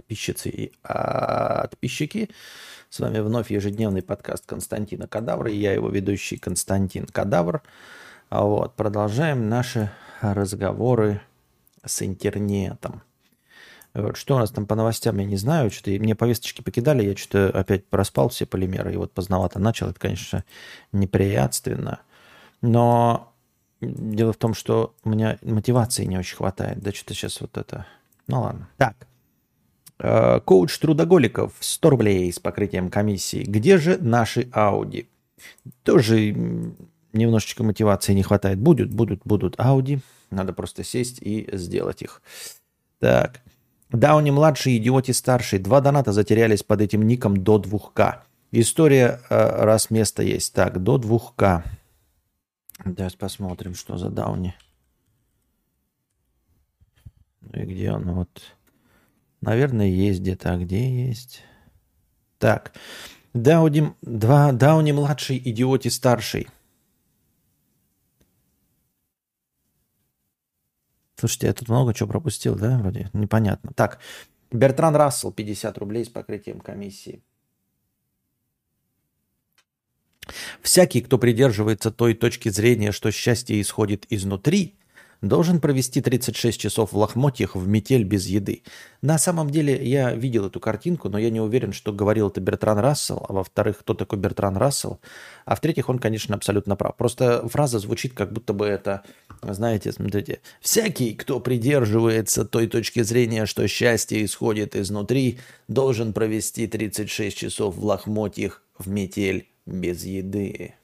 подписчицы и подписчики. С вами вновь ежедневный подкаст Константина Кадавра. И я его ведущий Константин Кадавр. А вот, продолжаем наши разговоры с интернетом. Вот, что у нас там по новостям, я не знаю. Что-то мне повесточки покидали, я что-то опять проспал все полимеры. И вот поздновато начал. Это, конечно, неприятственно. Но дело в том, что у меня мотивации не очень хватает. Да что-то сейчас вот это... Ну ладно. Так. Э, коуч трудоголиков 100 рублей с покрытием комиссии. Где же наши Ауди? Тоже немножечко мотивации не хватает. Будут, будут, будут Ауди. Надо просто сесть и сделать их. Так. Дауни младший, идиоти старший. Два доната затерялись под этим ником до 2К. История, э, раз место есть. Так, до 2К. Давайте посмотрим, что за Дауни. Ну и где он? Вот. Наверное, есть где-то. А где есть? Так. Дауни, два, Дауни младший, идиоти старший. Слушайте, я тут много чего пропустил, да, вроде? Непонятно. Так, Бертран Рассел, 50 рублей с покрытием комиссии. Всякий, кто придерживается той точки зрения, что счастье исходит изнутри, должен провести 36 часов в лохмотьях в метель без еды. На самом деле я видел эту картинку, но я не уверен, что говорил это Бертран Рассел, а во-вторых, кто такой Бертран Рассел, а в-третьих, он, конечно, абсолютно прав. Просто фраза звучит, как будто бы это, знаете, смотрите, всякий, кто придерживается той точки зрения, что счастье исходит изнутри, должен провести 36 часов в лохмотьях в метель без еды.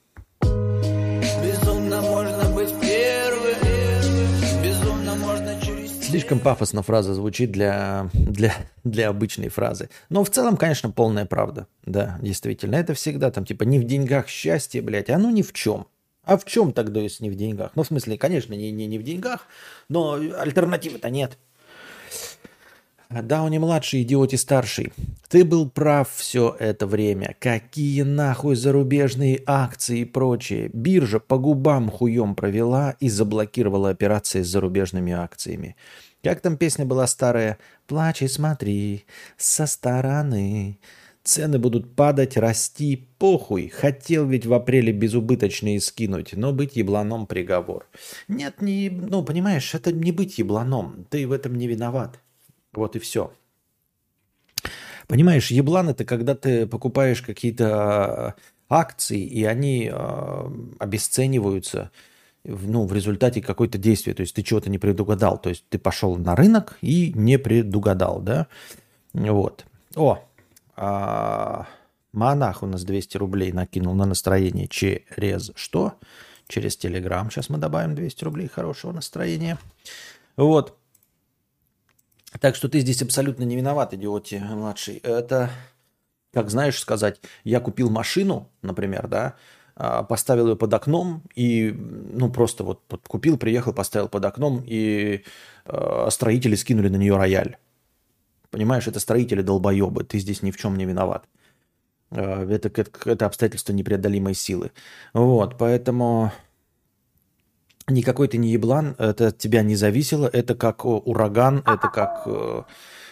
Слишком пафосно фраза звучит для, для, для обычной фразы. Но в целом, конечно, полная правда. Да, действительно. Это всегда там типа не в деньгах счастье, блядь, оно ни в чем. А в чем тогда, если не в деньгах? Ну, в смысле, конечно, не, не, не в деньгах, но альтернативы-то нет. Дауни младший, идиоти старший. Ты был прав все это время. Какие нахуй зарубежные акции и прочее. Биржа по губам хуем провела и заблокировала операции с зарубежными акциями. Как там песня была старая? «Плачь и смотри со стороны». Цены будут падать, расти, похуй. Хотел ведь в апреле безубыточные скинуть, но быть ебланом приговор. Нет, не, ну, понимаешь, это не быть ебланом. Ты в этом не виноват. Вот и все. Понимаешь, еблан это когда ты покупаешь какие-то а, акции, и они э, обесцениваются ну, в результате какой-то действия. То есть ты чего-то не предугадал. То есть ты пошел на рынок и не предугадал, да? Вот. О, а, монах у нас 200 рублей накинул на настроение через что? Через Телеграм. Сейчас мы добавим 200 рублей хорошего настроения. Вот. Так что ты здесь абсолютно не виноват, идиоте младший. Это, как знаешь сказать, я купил машину, например, да, поставил ее под окном и, ну, просто вот купил, приехал, поставил под окном, и э, строители скинули на нее рояль. Понимаешь, это строители долбоебы, ты здесь ни в чем не виноват. Э, это, это, обстоятельство непреодолимой силы. Вот, поэтому никакой ты не еблан, это от тебя не зависело, это как ураган, это как, э,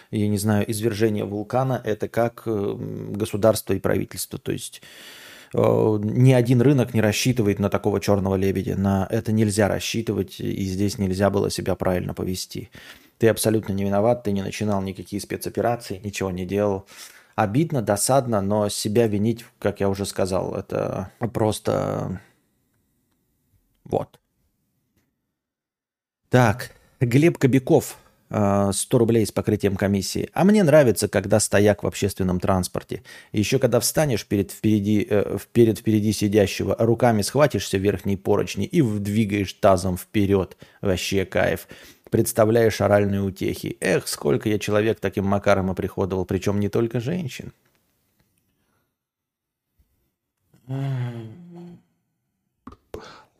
я не знаю, извержение вулкана, это как э, государство и правительство. То есть э, ни один рынок не рассчитывает на такого черного лебедя. На это нельзя рассчитывать, и здесь нельзя было себя правильно повести. Ты абсолютно не виноват, ты не начинал никакие спецоперации, ничего не делал. Обидно, досадно, но себя винить, как я уже сказал, это просто вот. Так, Глеб Кобяков, 100 а, рублей с покрытием комиссии. А мне нравится, когда стояк в общественном транспорте. Еще когда встанешь перед впереди, э, перед впереди сидящего, руками схватишься верхней поручни и двигаешь тазом вперед. Вообще кайф. Представляешь оральные утехи. Эх, сколько я человек таким макаром оприходовал, причем не только женщин.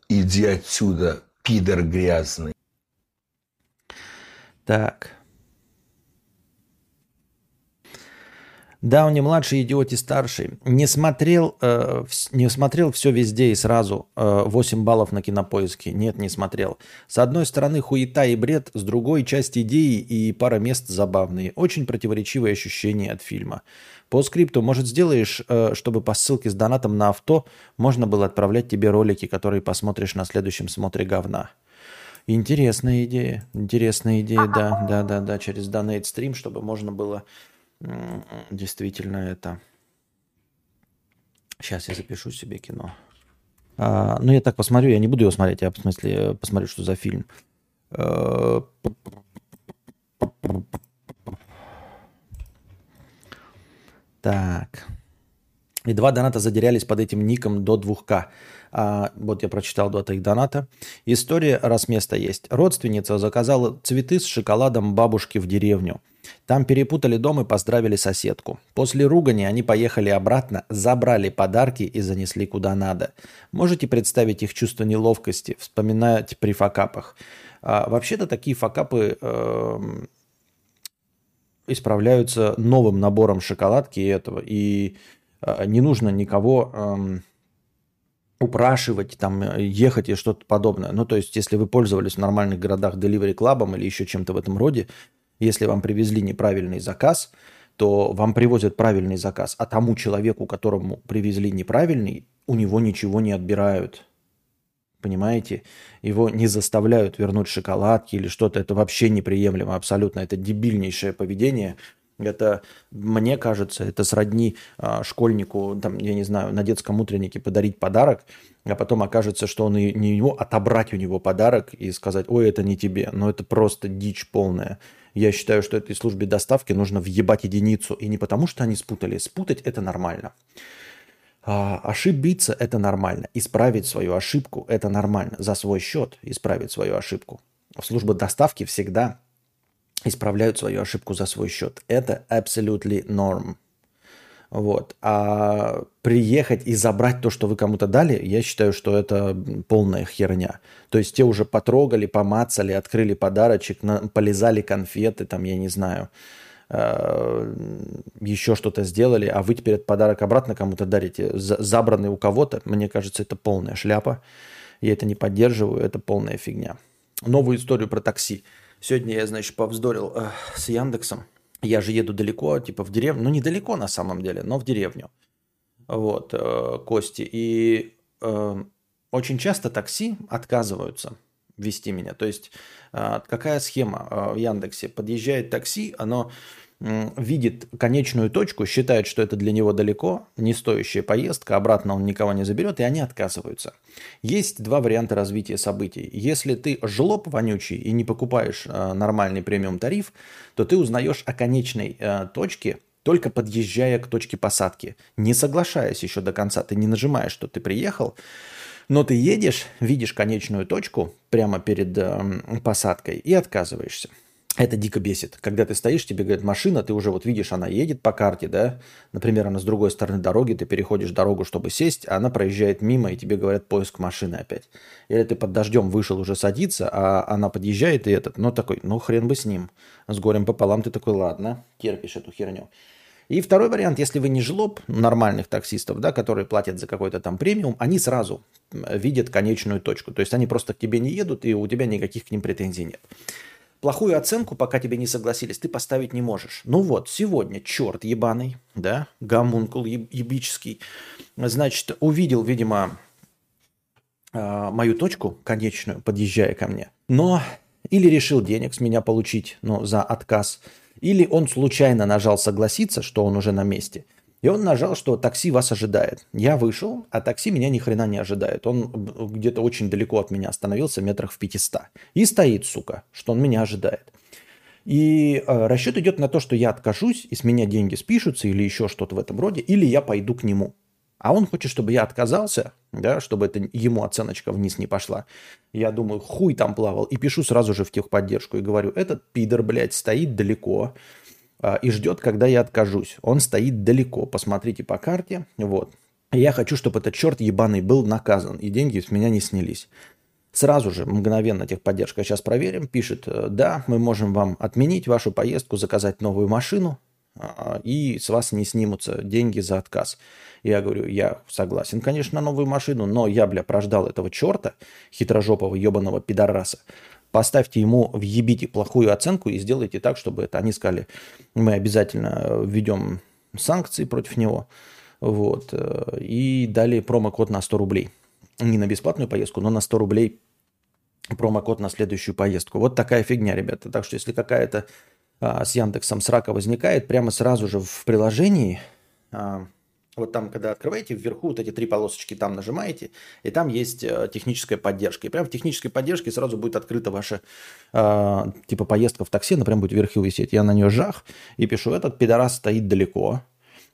Иди отсюда, пидор грязный. Так. Да, он не младший, идиот и старший. Не смотрел, э, не смотрел все везде и сразу. Э, 8 баллов на кинопоиске. Нет, не смотрел. С одной стороны хуета и бред, с другой часть идеи и пара мест забавные. Очень противоречивые ощущения от фильма. По скрипту, может, сделаешь, э, чтобы по ссылке с донатом на авто можно было отправлять тебе ролики, которые посмотришь на следующем смотре говна. Интересная идея. Интересная идея, да, да, да, да, через Donate стрим, чтобы можно было действительно это... Сейчас я запишу себе кино. А, ну, я так посмотрю, я не буду его смотреть, я в смысле посмотрю, что за фильм. А, так. И два доната задерялись под этим ником до 2К. А, вот я прочитал два твоих доната. История, раз место есть. Родственница заказала цветы с шоколадом бабушки в деревню. Там перепутали дом и поздравили соседку. После ругани они поехали обратно, забрали подарки и занесли куда надо. Можете представить их чувство неловкости, вспоминать при факапах. А, вообще-то такие факапы э, исправляются новым набором шоколадки и этого. И э, не нужно никого... Э, упрашивать, там, ехать и что-то подобное. Ну, то есть, если вы пользовались в нормальных городах Delivery Club или еще чем-то в этом роде, если вам привезли неправильный заказ, то вам привозят правильный заказ, а тому человеку, которому привезли неправильный, у него ничего не отбирают. Понимаете? Его не заставляют вернуть шоколадки или что-то. Это вообще неприемлемо абсолютно. Это дебильнейшее поведение. Это, мне кажется, это сродни а, школьнику, там, я не знаю, на детском утреннике подарить подарок, а потом окажется, что он и не его, отобрать у него подарок и сказать, ой, это не тебе. Но это просто дичь полная. Я считаю, что этой службе доставки нужно въебать единицу. И не потому, что они спутали. Спутать это нормально. А, ошибиться это нормально. Исправить свою ошибку это нормально. За свой счет исправить свою ошибку. Служба доставки всегда исправляют свою ошибку за свой счет. Это absolutely norm. Вот. А приехать и забрать то, что вы кому-то дали, я считаю, что это полная херня. То есть те уже потрогали, помацали, открыли подарочек, на, полезали конфеты, там, я не знаю, э, еще что-то сделали, а вы теперь этот подарок обратно кому-то дарите, забранный у кого-то, мне кажется, это полная шляпа. Я это не поддерживаю, это полная фигня. Новую историю про такси. Сегодня я, значит, повздорил э, с Яндексом – я же еду далеко, типа в деревню, ну недалеко на самом деле, но в деревню. Вот, э, Кости. И э, очень часто такси отказываются вести меня. То есть э, какая схема э, в Яндексе? Подъезжает такси, оно видит конечную точку, считает, что это для него далеко, не стоящая поездка, обратно он никого не заберет, и они отказываются. Есть два варианта развития событий. Если ты жлоб вонючий и не покупаешь э, нормальный премиум тариф, то ты узнаешь о конечной э, точке только подъезжая к точке посадки, не соглашаясь еще до конца. Ты не нажимаешь, что ты приехал, но ты едешь, видишь конечную точку прямо перед э, посадкой и отказываешься. Это дико бесит. Когда ты стоишь, тебе говорят машина, ты уже вот видишь, она едет по карте, да? Например, она с другой стороны дороги, ты переходишь дорогу, чтобы сесть, а она проезжает мимо, и тебе говорят поиск машины опять. Или ты под дождем вышел уже садиться, а она подъезжает, и этот, ну такой, ну хрен бы с ним. С горем пополам ты такой, ладно, терпишь эту херню. И второй вариант, если вы не жлоб нормальных таксистов, да, которые платят за какой-то там премиум, они сразу видят конечную точку. То есть они просто к тебе не едут, и у тебя никаких к ним претензий нет. Плохую оценку, пока тебе не согласились, ты поставить не можешь. Ну вот, сегодня черт ебаный, да, гомункул ебический, значит, увидел, видимо, а, мою точку конечную, подъезжая ко мне, но или решил денег с меня получить, но за отказ, или он случайно нажал согласиться, что он уже на месте – и он нажал, что такси вас ожидает. Я вышел, а такси меня ни хрена не ожидает. Он где-то очень далеко от меня остановился, метрах в 500. И стоит, сука, что он меня ожидает. И э, расчет идет на то, что я откажусь, и с меня деньги спишутся, или еще что-то в этом роде, или я пойду к нему. А он хочет, чтобы я отказался, да, чтобы это ему оценочка вниз не пошла. Я думаю, хуй там плавал. И пишу сразу же в техподдержку и говорю, этот пидор, блядь, стоит далеко, и ждет, когда я откажусь. Он стоит далеко, посмотрите по карте. Вот. Я хочу, чтобы этот черт ебаный был наказан, и деньги с меня не снялись. Сразу же, мгновенно техподдержка, сейчас проверим, пишет, э, да, мы можем вам отменить вашу поездку, заказать новую машину, а, и с вас не снимутся деньги за отказ. Я говорю, я согласен, конечно, на новую машину, но я, бля, прождал этого черта, хитрожопого ебаного пидораса. Поставьте ему, въебите плохую оценку и сделайте так, чтобы это они сказали, мы обязательно введем санкции против него. Вот. Э, и дали промокод на 100 рублей. Не на бесплатную поездку, но на 100 рублей промокод на следующую поездку. Вот такая фигня, ребята. Так что если какая-то а, с Яндексом срака возникает, прямо сразу же в приложении, а, вот там, когда открываете, вверху вот эти три полосочки там нажимаете, и там есть а, техническая поддержка. И прямо в технической поддержке сразу будет открыта ваша а, типа поездка в такси, она прям будет вверху висеть. Я на нее жах и пишу, этот пидорас стоит далеко,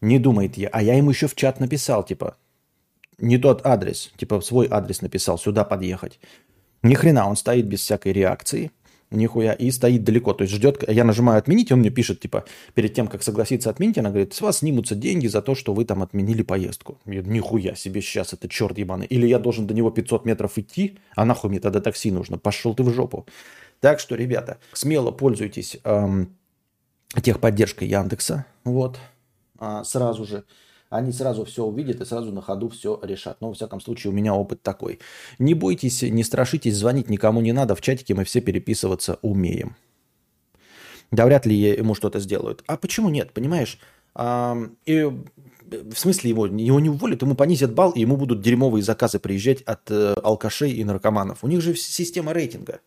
не думает я. А я ему еще в чат написал, типа, не тот адрес, типа свой адрес написал, сюда подъехать. Ни хрена, он стоит без всякой реакции, нихуя, и стоит далеко. То есть ждет, я нажимаю отменить, он мне пишет, типа, перед тем, как согласиться отменить, она говорит, с вас снимутся деньги за то, что вы там отменили поездку. Я, нихуя себе сейчас, это черт ебаный. Или я должен до него 500 метров идти, а нахуй мне тогда такси нужно, пошел ты в жопу. Так что, ребята, смело пользуйтесь эм, техподдержкой Яндекса, вот, а, сразу же они сразу все увидят и сразу на ходу все решат. Но, во всяком случае, у меня опыт такой. Не бойтесь, не страшитесь, звонить никому не надо. В чатике мы все переписываться умеем. Да вряд ли ему что-то сделают. А почему нет, понимаешь? А, и в смысле его, его не уволят, ему понизят балл, и ему будут дерьмовые заказы приезжать от э, алкашей и наркоманов. У них же система рейтинга.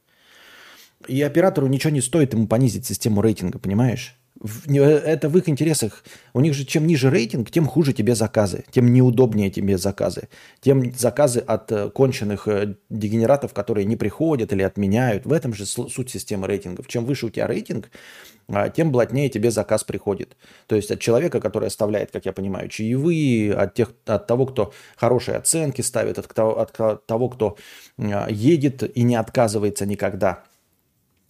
И оператору ничего не стоит ему понизить систему рейтинга, понимаешь? Это в их интересах. У них же чем ниже рейтинг, тем хуже тебе заказы, тем неудобнее тебе заказы, тем заказы от э, конченых э, дегенератов, которые не приходят или отменяют. В этом же суть системы рейтингов. Чем выше у тебя рейтинг, а, тем блатнее тебе заказ приходит. То есть от человека, который оставляет, как я понимаю, чаевые, от, тех, от того, кто хорошие оценки ставит, от, от того, кто а, едет и не отказывается никогда –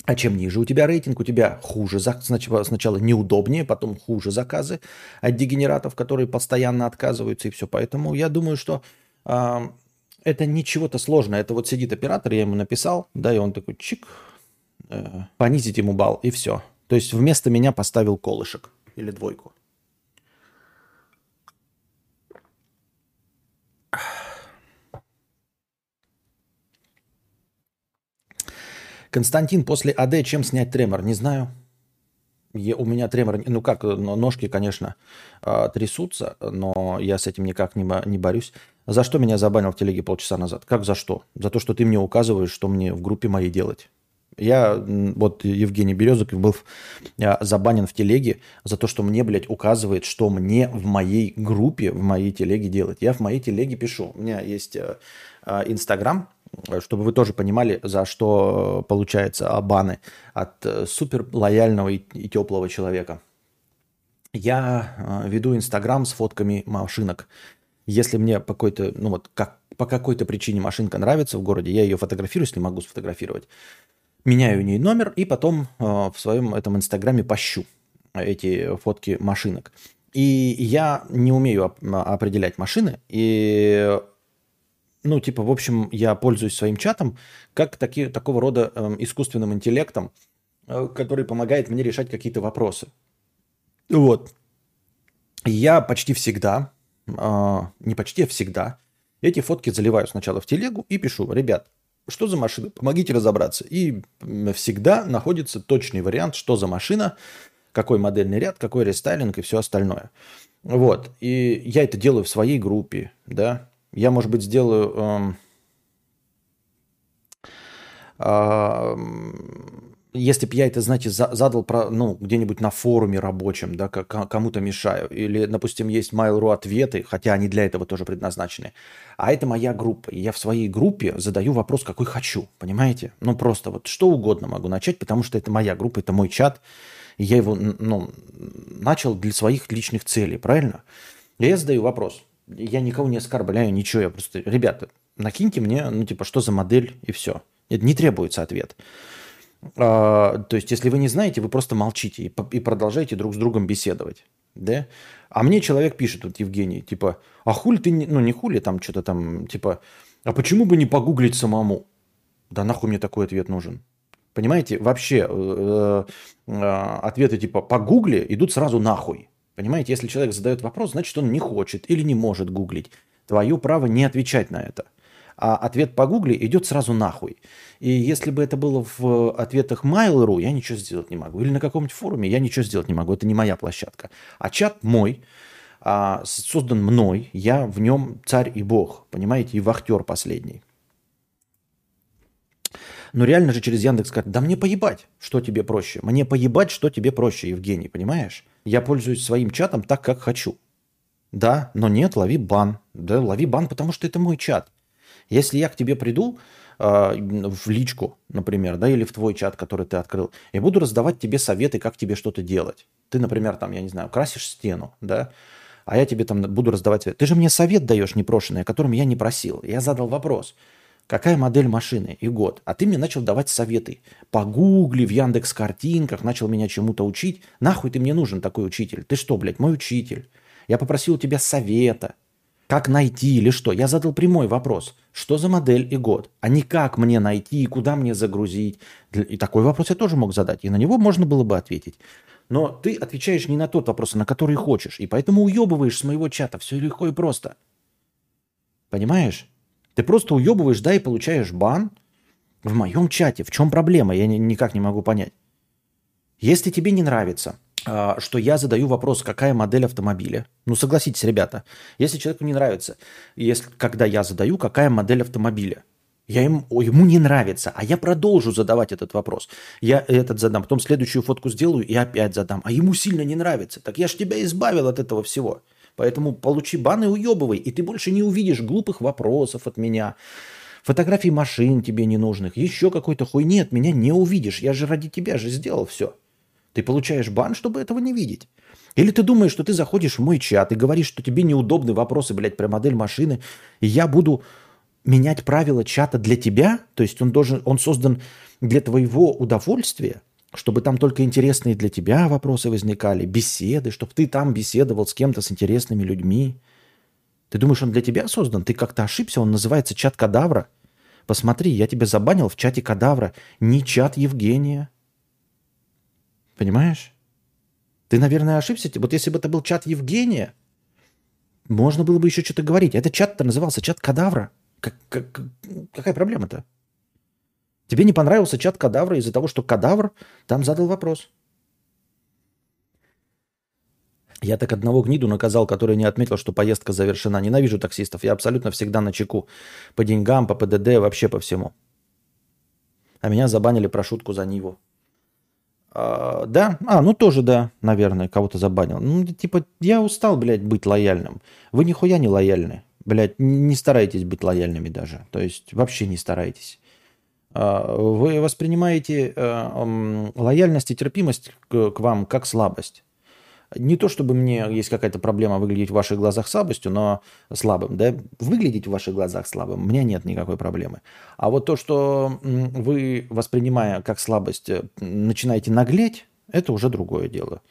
а чем ниже у тебя рейтинг, у тебя хуже, сначала, неудобнее, потом хуже заказы от дегенератов, которые постоянно отказываются и все. Поэтому я думаю, что э, это не чего-то сложное. Это вот сидит оператор, я ему написал, да, и он такой чик, э, понизить ему балл и все. То есть вместо меня поставил колышек или двойку. Константин, после АД чем снять тремор? Не знаю. Я, у меня тремор, ну как, ножки, конечно, а, трясутся, но я с этим никак не, не борюсь. За что меня забанил в телеге полчаса назад? Как за что? За то, что ты мне указываешь, что мне в группе моей делать. Я, вот Евгений Березок был а, забанен в телеге за то, что мне, блядь, указывает, что мне в моей группе, в моей телеге делать. Я в моей телеге пишу. У меня есть а, Инстаграм, чтобы вы тоже понимали, за что э, получается баны от э, супер лояльного и, теплого человека. Я э, веду Инстаграм с фотками машинок. Если мне по какой-то, ну вот, как, по какой-то причине машинка нравится в городе, я ее фотографирую, если могу сфотографировать. Меняю у нее номер и потом в своем этом Инстаграме пощу эти фотки машинок. И я не умею определять машины, и ну, типа, в общем, я пользуюсь своим чатом как таки, такого рода э, искусственным интеллектом, э, который помогает мне решать какие-то вопросы. Вот. Я почти всегда, э, не почти, а всегда, эти фотки заливаю сначала в телегу и пишу, ребят, что за машина, помогите разобраться. И всегда находится точный вариант, что за машина, какой модельный ряд, какой рестайлинг и все остальное. Вот. И я это делаю в своей группе, да, я, может быть, сделаю... Эм, э, если бы я это, знаете, задал про, ну, где-нибудь на форуме рабочем, да, кому-то мешаю, или, допустим, есть Mail.ru ответы, хотя они для этого тоже предназначены, а это моя группа, и я в своей группе задаю вопрос, какой хочу, понимаете? Ну, просто вот что угодно могу начать, потому что это моя группа, это мой чат, и я его, ну, начал для своих личных целей, правильно? И я задаю вопрос – я никого не оскорбляю, ничего. Я просто, ребята, накиньте мне, ну, типа, что за модель, и все. Это не требуется ответ. А, то есть, если вы не знаете, вы просто молчите и, и продолжаете друг с другом беседовать. Да? А мне человек пишет, вот Евгений, типа, а хули ты, не, ну не хули, там что-то там, типа, а почему бы не погуглить самому? Да нахуй мне такой ответ нужен? Понимаете, вообще э, э, ответы типа по гугле идут сразу нахуй. Понимаете, если человек задает вопрос, значит он не хочет или не может гуглить. Твое право не отвечать на это. А ответ по гугле идет сразу нахуй. И если бы это было в ответах Mail.ru, я ничего сделать не могу. Или на каком-нибудь форуме, я ничего сделать не могу. Это не моя площадка. А чат мой, а, создан мной, я в нем царь и бог, понимаете, и вахтер последний. Но реально же через Яндекс сказать, да мне поебать, что тебе проще. Мне поебать, что тебе проще, Евгений, понимаешь? Я пользуюсь своим чатом так, как хочу. Да, но нет, лови бан. Да, лови бан, потому что это мой чат. Если я к тебе приду э, в личку, например, да, или в твой чат, который ты открыл, я буду раздавать тебе советы, как тебе что-то делать. Ты, например, там, я не знаю, красишь стену, да, а я тебе там буду раздавать совет. Ты же мне совет даешь непрошенный, о котором я не просил. Я задал вопрос – какая модель машины и год. А ты мне начал давать советы. Погугли, в Яндекс картинках, начал меня чему-то учить. Нахуй ты мне нужен такой учитель? Ты что, блядь, мой учитель? Я попросил у тебя совета. Как найти или что? Я задал прямой вопрос. Что за модель и год? А не как мне найти и куда мне загрузить. И такой вопрос я тоже мог задать. И на него можно было бы ответить. Но ты отвечаешь не на тот вопрос, на который хочешь. И поэтому уебываешь с моего чата. Все легко и просто. Понимаешь? Ты просто уебываешь, да, и получаешь бан в моем чате. В чем проблема? Я ни, никак не могу понять. Если тебе не нравится, а, что я задаю вопрос, какая модель автомобиля. Ну, согласитесь, ребята, если человеку не нравится, если, когда я задаю, какая модель автомобиля, я ему, ему не нравится, а я продолжу задавать этот вопрос. Я этот задам, потом следующую фотку сделаю и опять задам. А ему сильно не нравится. Так я ж тебя избавил от этого всего. Поэтому получи бан и уебывай, и ты больше не увидишь глупых вопросов от меня, фотографий машин тебе ненужных, еще какой-то хуйни от меня не увидишь. Я же ради тебя же сделал все. Ты получаешь бан, чтобы этого не видеть. Или ты думаешь, что ты заходишь в мой чат и говоришь, что тебе неудобны вопросы, блядь, про модель машины, и я буду менять правила чата для тебя? То есть он должен, он создан для твоего удовольствия? Чтобы там только интересные для тебя вопросы возникали, беседы, чтобы ты там беседовал с кем-то, с интересными людьми. Ты думаешь, он для тебя создан? Ты как-то ошибся, он называется чат кадавра. Посмотри, я тебя забанил в чате кадавра, не чат Евгения. Понимаешь? Ты, наверное, ошибся. Вот если бы это был чат Евгения, можно было бы еще что-то говорить. Этот чат-то назывался чат кадавра. Как, как, какая проблема-то? Тебе не понравился чат кадавра из-за того, что кадавр там задал вопрос. Я так одного гниду наказал, который не отметил, что поездка завершена. Ненавижу таксистов. Я абсолютно всегда на чеку. По деньгам, по ПДД, вообще по всему. А меня забанили про шутку за Ниву. А, да? А, ну тоже да, наверное, кого-то забанил. Ну, типа, я устал, блядь, быть лояльным. Вы нихуя не лояльны. Блядь, не старайтесь быть лояльными даже. То есть вообще не старайтесь. А, вы воспринимаете э, лояльность и терпимость к вам как слабость. Не то, чтобы мне есть какая-то проблема выглядеть в ваших глазах слабостью, но слабым, да, выглядеть в ваших глазах слабым, у меня нет никакой проблемы. А вот то, что вы, воспринимая как слабость, э, начинаете наглеть, это уже другое дело.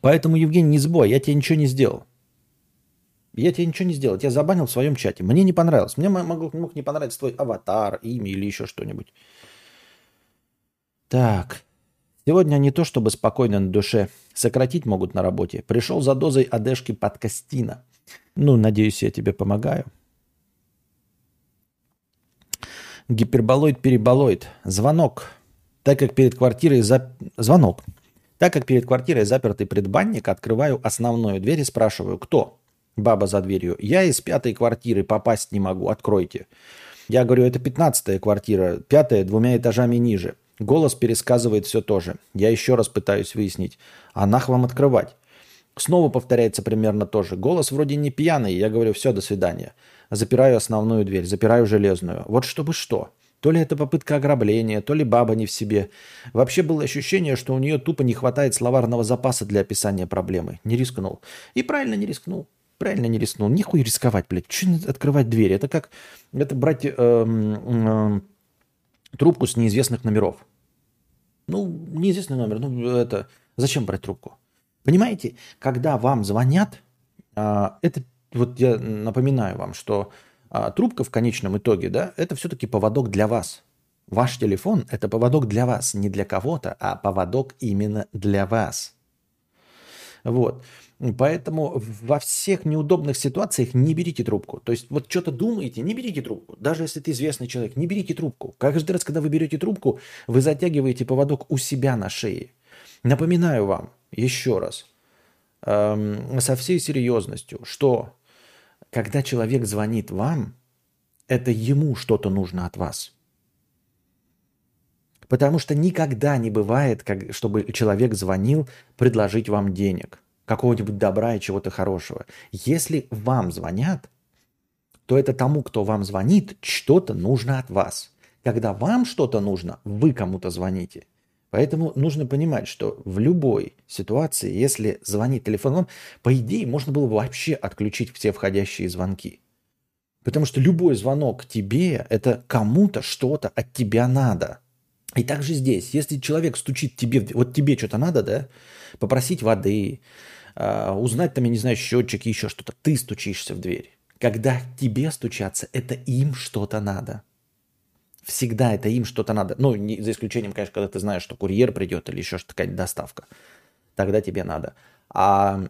Поэтому, Евгений, не забывай, я тебе ничего не сделал. Я тебе ничего не сделал. Я забанил в своем чате. Мне не понравилось. Мне мог, мог не понравиться твой аватар, имя или еще что-нибудь. Так. Сегодня не то чтобы спокойно на душе. Сократить могут на работе. Пришел за дозой одежки подкастина. Ну, надеюсь, я тебе помогаю. Гиперболоид-переболоид. Звонок. Так как перед квартирой... За... Звонок. Так как перед квартирой запертый предбанник, открываю основную дверь и спрашиваю, кто? Баба за дверью. Я из пятой квартиры попасть не могу, откройте. Я говорю, это пятнадцатая квартира, пятая двумя этажами ниже. Голос пересказывает все то же. Я еще раз пытаюсь выяснить, а нах вам открывать? Снова повторяется примерно то же. Голос вроде не пьяный. Я говорю, все, до свидания. Запираю основную дверь, запираю железную. Вот чтобы что. То ли это попытка ограбления, то ли баба не в себе. Вообще было ощущение, что у нее тупо не хватает словарного запаса для описания проблемы. Не рискнул. И правильно не рискнул. Правильно не рискнул. Нихуй рисковать, блядь. Че открывать дверь? Это как это брать э, э, трубку с неизвестных номеров. Ну, неизвестный номер. Ну, это... Зачем брать трубку? Понимаете, когда вам звонят, э, это... Вот я напоминаю вам, что а трубка в конечном итоге, да, это все-таки поводок для вас. Ваш телефон – это поводок для вас, не для кого-то, а поводок именно для вас. Вот. Поэтому во всех неудобных ситуациях не берите трубку. То есть вот что-то думаете, не берите трубку. Даже если ты известный человек, не берите трубку. Каждый раз, когда вы берете трубку, вы затягиваете поводок у себя на шее. Напоминаю вам еще раз, эм, со всей серьезностью, что когда человек звонит вам, это ему что-то нужно от вас. Потому что никогда не бывает, как, чтобы человек звонил предложить вам денег – какого-нибудь добра и чего-то хорошего. Если вам звонят, то это тому, кто вам звонит, что-то нужно от вас. Когда вам что-то нужно, вы кому-то звоните. Поэтому нужно понимать, что в любой ситуации, если звонит телефон вам, по идее, можно было бы вообще отключить все входящие звонки. Потому что любой звонок тебе – это кому-то что-то от тебя надо. И также здесь, если человек стучит тебе, вот тебе что-то надо, да, попросить воды, а, узнать там, я не знаю, счетчики, еще что-то. Ты стучишься в дверь. Когда тебе стучаться, это им что-то надо. Всегда это им что-то надо. Ну, не, за исключением, конечно, когда ты знаешь, что курьер придет или еще что-то, какая-то доставка. Тогда тебе надо. А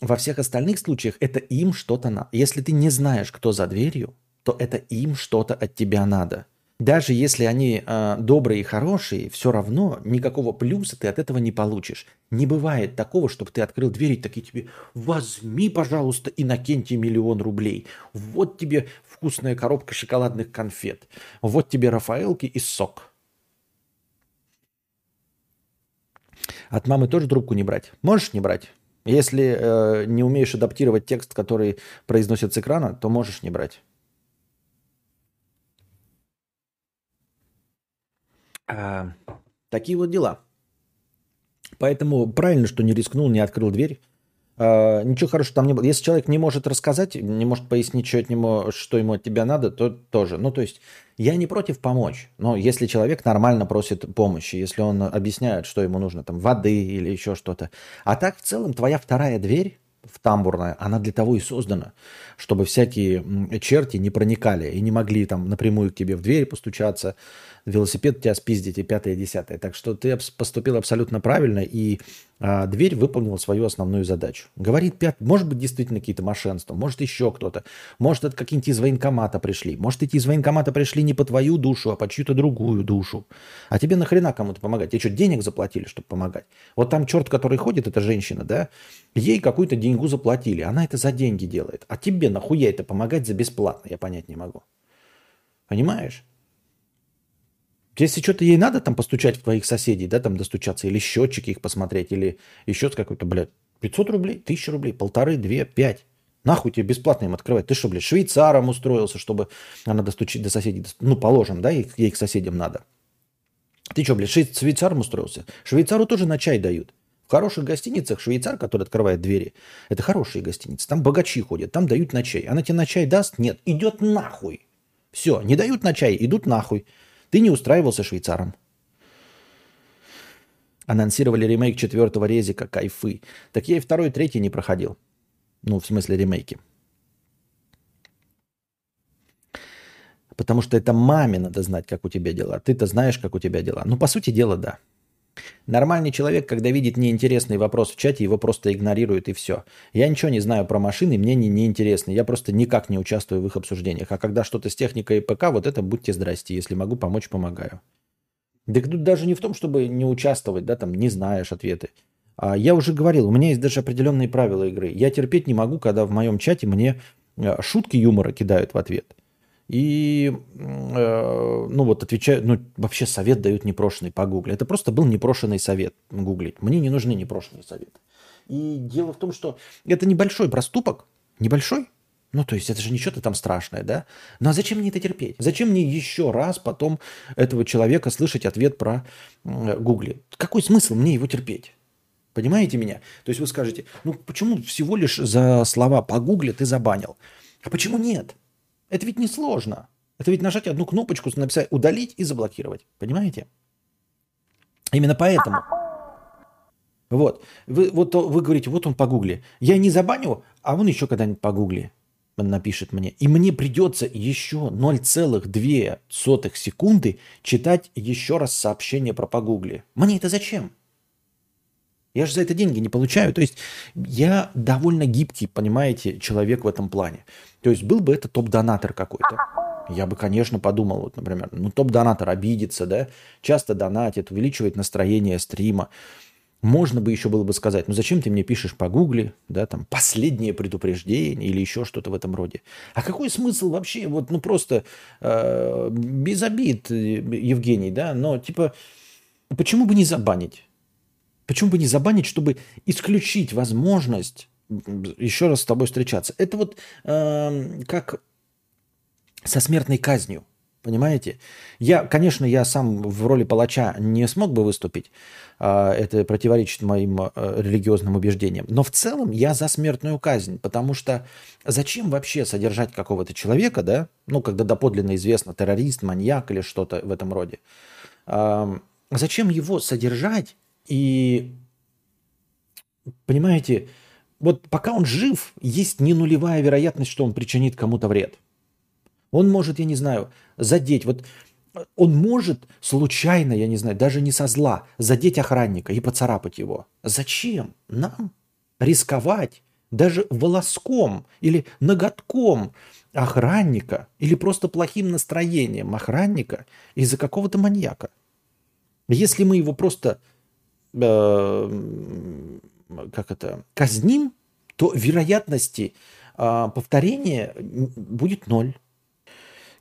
во всех остальных случаях это им что-то надо. Если ты не знаешь, кто за дверью, то это им что-то от тебя надо даже если они э, добрые и хорошие, все равно никакого плюса ты от этого не получишь. Не бывает такого, чтобы ты открыл дверь и такие тебе «возьми, пожалуйста, и накиньте миллион рублей. Вот тебе вкусная коробка шоколадных конфет. Вот тебе Рафаэлки и сок». От мамы тоже трубку не брать? Можешь не брать. Если э, не умеешь адаптировать текст, который произносит с экрана, то можешь не брать. А, такие вот дела. Поэтому правильно, что не рискнул, не открыл дверь. А, ничего хорошего там не было. Если человек не может рассказать, не может пояснить, что, от него, что ему от тебя надо, то тоже. Ну, то есть я не против помочь. Но если человек нормально просит помощи, если он объясняет, что ему нужно, там, воды или еще что-то. А так, в целом, твоя вторая дверь в тамбурная, она для того и создана, чтобы всякие черти не проникали и не могли там напрямую к тебе в дверь постучаться, велосипед тебя спиздить и пятое, и десятое. Так что ты поступил абсолютно правильно, и а, дверь выполнила свою основную задачу. Говорит, может быть, действительно какие-то мошенства, может, еще кто-то, может, это какие-нибудь из военкомата пришли, может, эти из военкомата пришли не по твою душу, а по чью-то другую душу. А тебе нахрена кому-то помогать? Тебе что, денег заплатили, чтобы помогать? Вот там черт, который ходит, эта женщина, да, ей какую-то деньгу заплатили, она это за деньги делает. А тебе нахуя это помогать за бесплатно, я понять не могу. Понимаешь? Если что-то ей надо там постучать в твоих соседей, да, там достучаться, или счетчики их посмотреть, или еще какой-то, блядь, 500 рублей, 1000 рублей, полторы, две, пять. Нахуй тебе бесплатно им открывать? Ты что, блядь, швейцаром устроился, чтобы она достучить до соседей? Ну, положим, да, ей, ей к соседям надо. Ты что, блядь, швейцаром устроился? Швейцару тоже на чай дают. В хороших гостиницах швейцар, который открывает двери, это хорошие гостиницы. Там богачи ходят, там дают на чай. Она тебе на чай даст? Нет, идет нахуй. Все, не дают на чай, идут нахуй. Ты не устраивался швейцаром. Анонсировали ремейк четвертого резика «Кайфы». Так я и второй, и третий не проходил. Ну, в смысле ремейки. Потому что это маме надо знать, как у тебя дела. Ты-то знаешь, как у тебя дела. Ну, по сути дела, да. Нормальный человек, когда видит неинтересный вопрос в чате, его просто игнорирует и все. Я ничего не знаю про машины, мне не неинтересно. Я просто никак не участвую в их обсуждениях. А когда что-то с техникой и ПК, вот это будьте здрасте. Если могу помочь, помогаю. Да тут даже не в том, чтобы не участвовать, да, там не знаешь ответы. А я уже говорил, у меня есть даже определенные правила игры. Я терпеть не могу, когда в моем чате мне э, шутки юмора кидают в ответ. И, э, ну вот, отвечают, ну, вообще совет дают непрошенный по гугле. Это просто был непрошенный совет гуглить. Мне не нужны непрошенные советы. И дело в том, что это небольшой проступок, небольшой, ну, то есть это же не что-то там страшное, да? Ну, а зачем мне это терпеть? Зачем мне еще раз потом этого человека слышать ответ про э, Гугле? Какой смысл мне его терпеть? Понимаете меня? То есть вы скажете, ну, почему всего лишь за слова по Гугле ты забанил? А почему нет? Это ведь не сложно. Это ведь нажать одну кнопочку, написать удалить и заблокировать. Понимаете? Именно поэтому. Вот. Вы, вот вы говорите, вот он по гугле. Я не забаню, а он еще когда-нибудь по гугле. напишет мне, и мне придется еще 0,2 секунды читать еще раз сообщение про погугли. Мне это зачем? Я же за это деньги не получаю. То есть я довольно гибкий, понимаете, человек в этом плане. То есть был бы это топ-донатор какой-то. Я бы, конечно, подумал, вот, например, ну топ-донатор обидится, да, часто донатит, увеличивает настроение стрима. Можно бы еще было бы сказать, ну зачем ты мне пишешь по гугле, да, там, последнее предупреждение или еще что-то в этом роде. А какой смысл вообще, вот, ну просто э, без обид, Евгений, да, но типа, почему бы не забанить? Почему бы не забанить, чтобы исключить возможность еще раз с тобой встречаться? Это вот э, как со смертной казнью. Понимаете? Я, конечно, я сам в роли палача не смог бы выступить. А, это противоречит моим э, религиозным убеждениям. Но в целом я за смертную казнь, потому что зачем вообще содержать какого-то человека, да? Ну, когда доподлинно известно, террорист, маньяк или что-то в этом роде. Зачем его содержать и, понимаете, вот пока он жив, есть не нулевая вероятность, что он причинит кому-то вред. Он может, я не знаю, задеть. Вот он может случайно, я не знаю, даже не со зла, задеть охранника и поцарапать его. Зачем нам рисковать даже волоском или ноготком охранника или просто плохим настроением охранника из-за какого-то маньяка? Если мы его просто э, как это, казним, то вероятности э, повторения будет ноль.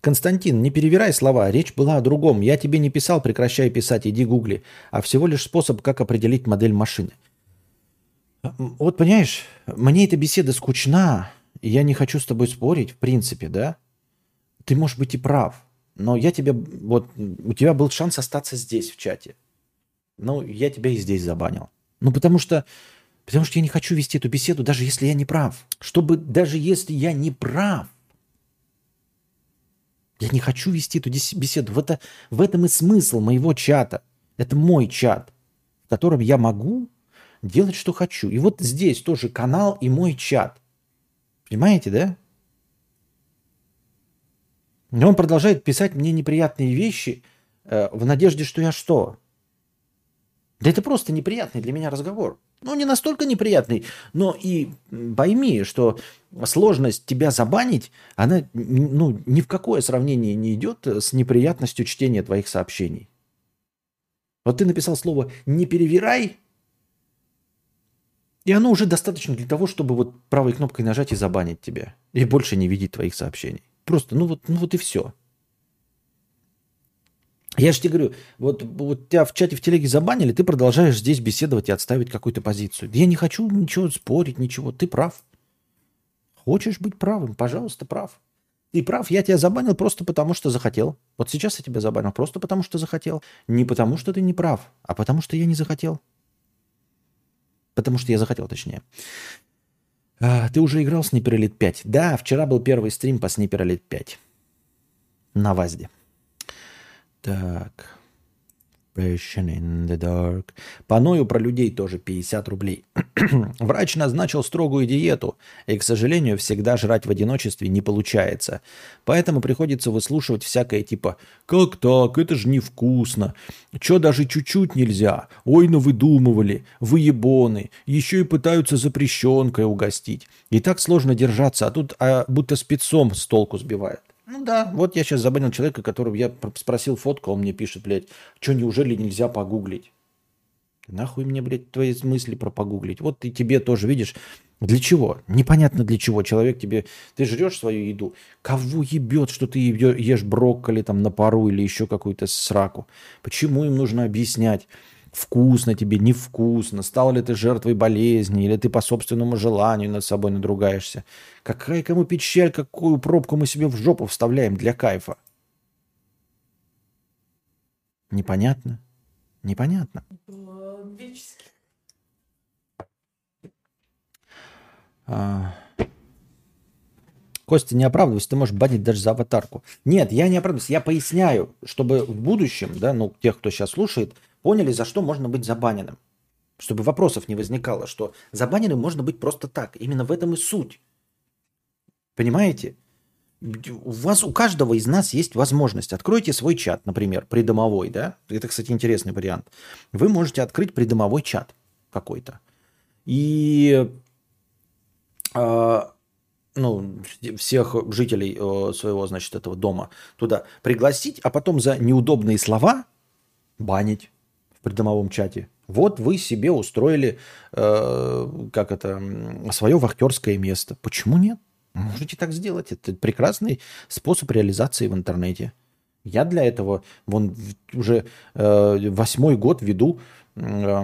Константин, не перевирай слова, речь была о другом. Я тебе не писал, прекращай писать, иди гугли, а всего лишь способ, как определить модель машины. Вот понимаешь, мне эта беседа скучна, и я не хочу с тобой спорить, в принципе, да? Ты можешь быть и прав, но я тебе, вот, у тебя был шанс остаться здесь, в чате. Ну, я тебя и здесь забанил. Ну, потому что, потому что я не хочу вести эту беседу, даже если я не прав. Чтобы, даже если я не прав, я не хочу вести эту беседу. В, это, в этом и смысл моего чата. Это мой чат, в котором я могу делать, что хочу. И вот здесь тоже канал и мой чат. Понимаете, да? И он продолжает писать мне неприятные вещи э, в надежде, что я что? Да это просто неприятный для меня разговор ну, не настолько неприятный, но и пойми, что сложность тебя забанить, она ну, ни в какое сравнение не идет с неприятностью чтения твоих сообщений. Вот ты написал слово «не перевирай», и оно уже достаточно для того, чтобы вот правой кнопкой нажать и забанить тебя. И больше не видеть твоих сообщений. Просто, ну вот, ну вот и все. Я же тебе говорю, вот, вот тебя в чате в телеге забанили, ты продолжаешь здесь беседовать и отставить какую-то позицию. Я не хочу ничего спорить, ничего. Ты прав. Хочешь быть правым, пожалуйста, прав. Ты прав, я тебя забанил просто потому, что захотел. Вот сейчас я тебя забанил просто потому, что захотел. Не потому, что ты не прав, а потому, что я не захотел. Потому что я захотел, точнее. А, ты уже играл в Elite 5? Да, вчера был первый стрим по Elite 5. На ВАЗДе. Так. Passion in the dark. Паною про людей тоже 50 рублей. Врач назначил строгую диету, и, к сожалению, всегда жрать в одиночестве не получается. Поэтому приходится выслушивать всякое типа «Как так? Это же невкусно! Чё даже чуть-чуть нельзя? Ой, ну выдумывали! Вы ебоны! Еще и пытаются запрещенкой угостить. И так сложно держаться, а тут а, будто спецом с толку сбивает. Ну да, вот я сейчас забанил человека, которого я спросил фотку, он мне пишет, блядь, что неужели нельзя погуглить? Нахуй мне, блядь, твои мысли про погуглить? Вот и тебе тоже, видишь, для чего? Непонятно для чего. Человек тебе... Ты жрешь свою еду. Кого ебет, что ты ешь брокколи там на пару или еще какую-то сраку? Почему им нужно объяснять? Вкусно тебе, невкусно, стал ли ты жертвой болезни, или ты по собственному желанию над собой надругаешься. Какая кому печаль, какую пробку мы себе в жопу вставляем для кайфа. Непонятно? Непонятно. А... Костя, не оправдывайся, ты можешь банить даже за аватарку. Нет, я не оправдываюсь, я поясняю, чтобы в будущем, да, ну, тех, кто сейчас слушает, поняли, за что можно быть забаненным. Чтобы вопросов не возникало, что забаненным можно быть просто так. Именно в этом и суть. Понимаете? У вас, у каждого из нас есть возможность. Откройте свой чат, например, придомовой, да? Это, кстати, интересный вариант. Вы можете открыть придомовой чат какой-то. И э, ну, всех жителей э, своего, значит, этого дома туда пригласить, а потом за неудобные слова банить в придомовом чате. Вот вы себе устроили, э, как это, свое вахтерское место. Почему нет? Можете так сделать. Это прекрасный способ реализации в интернете. Я для этого вон уже э, восьмой год веду э,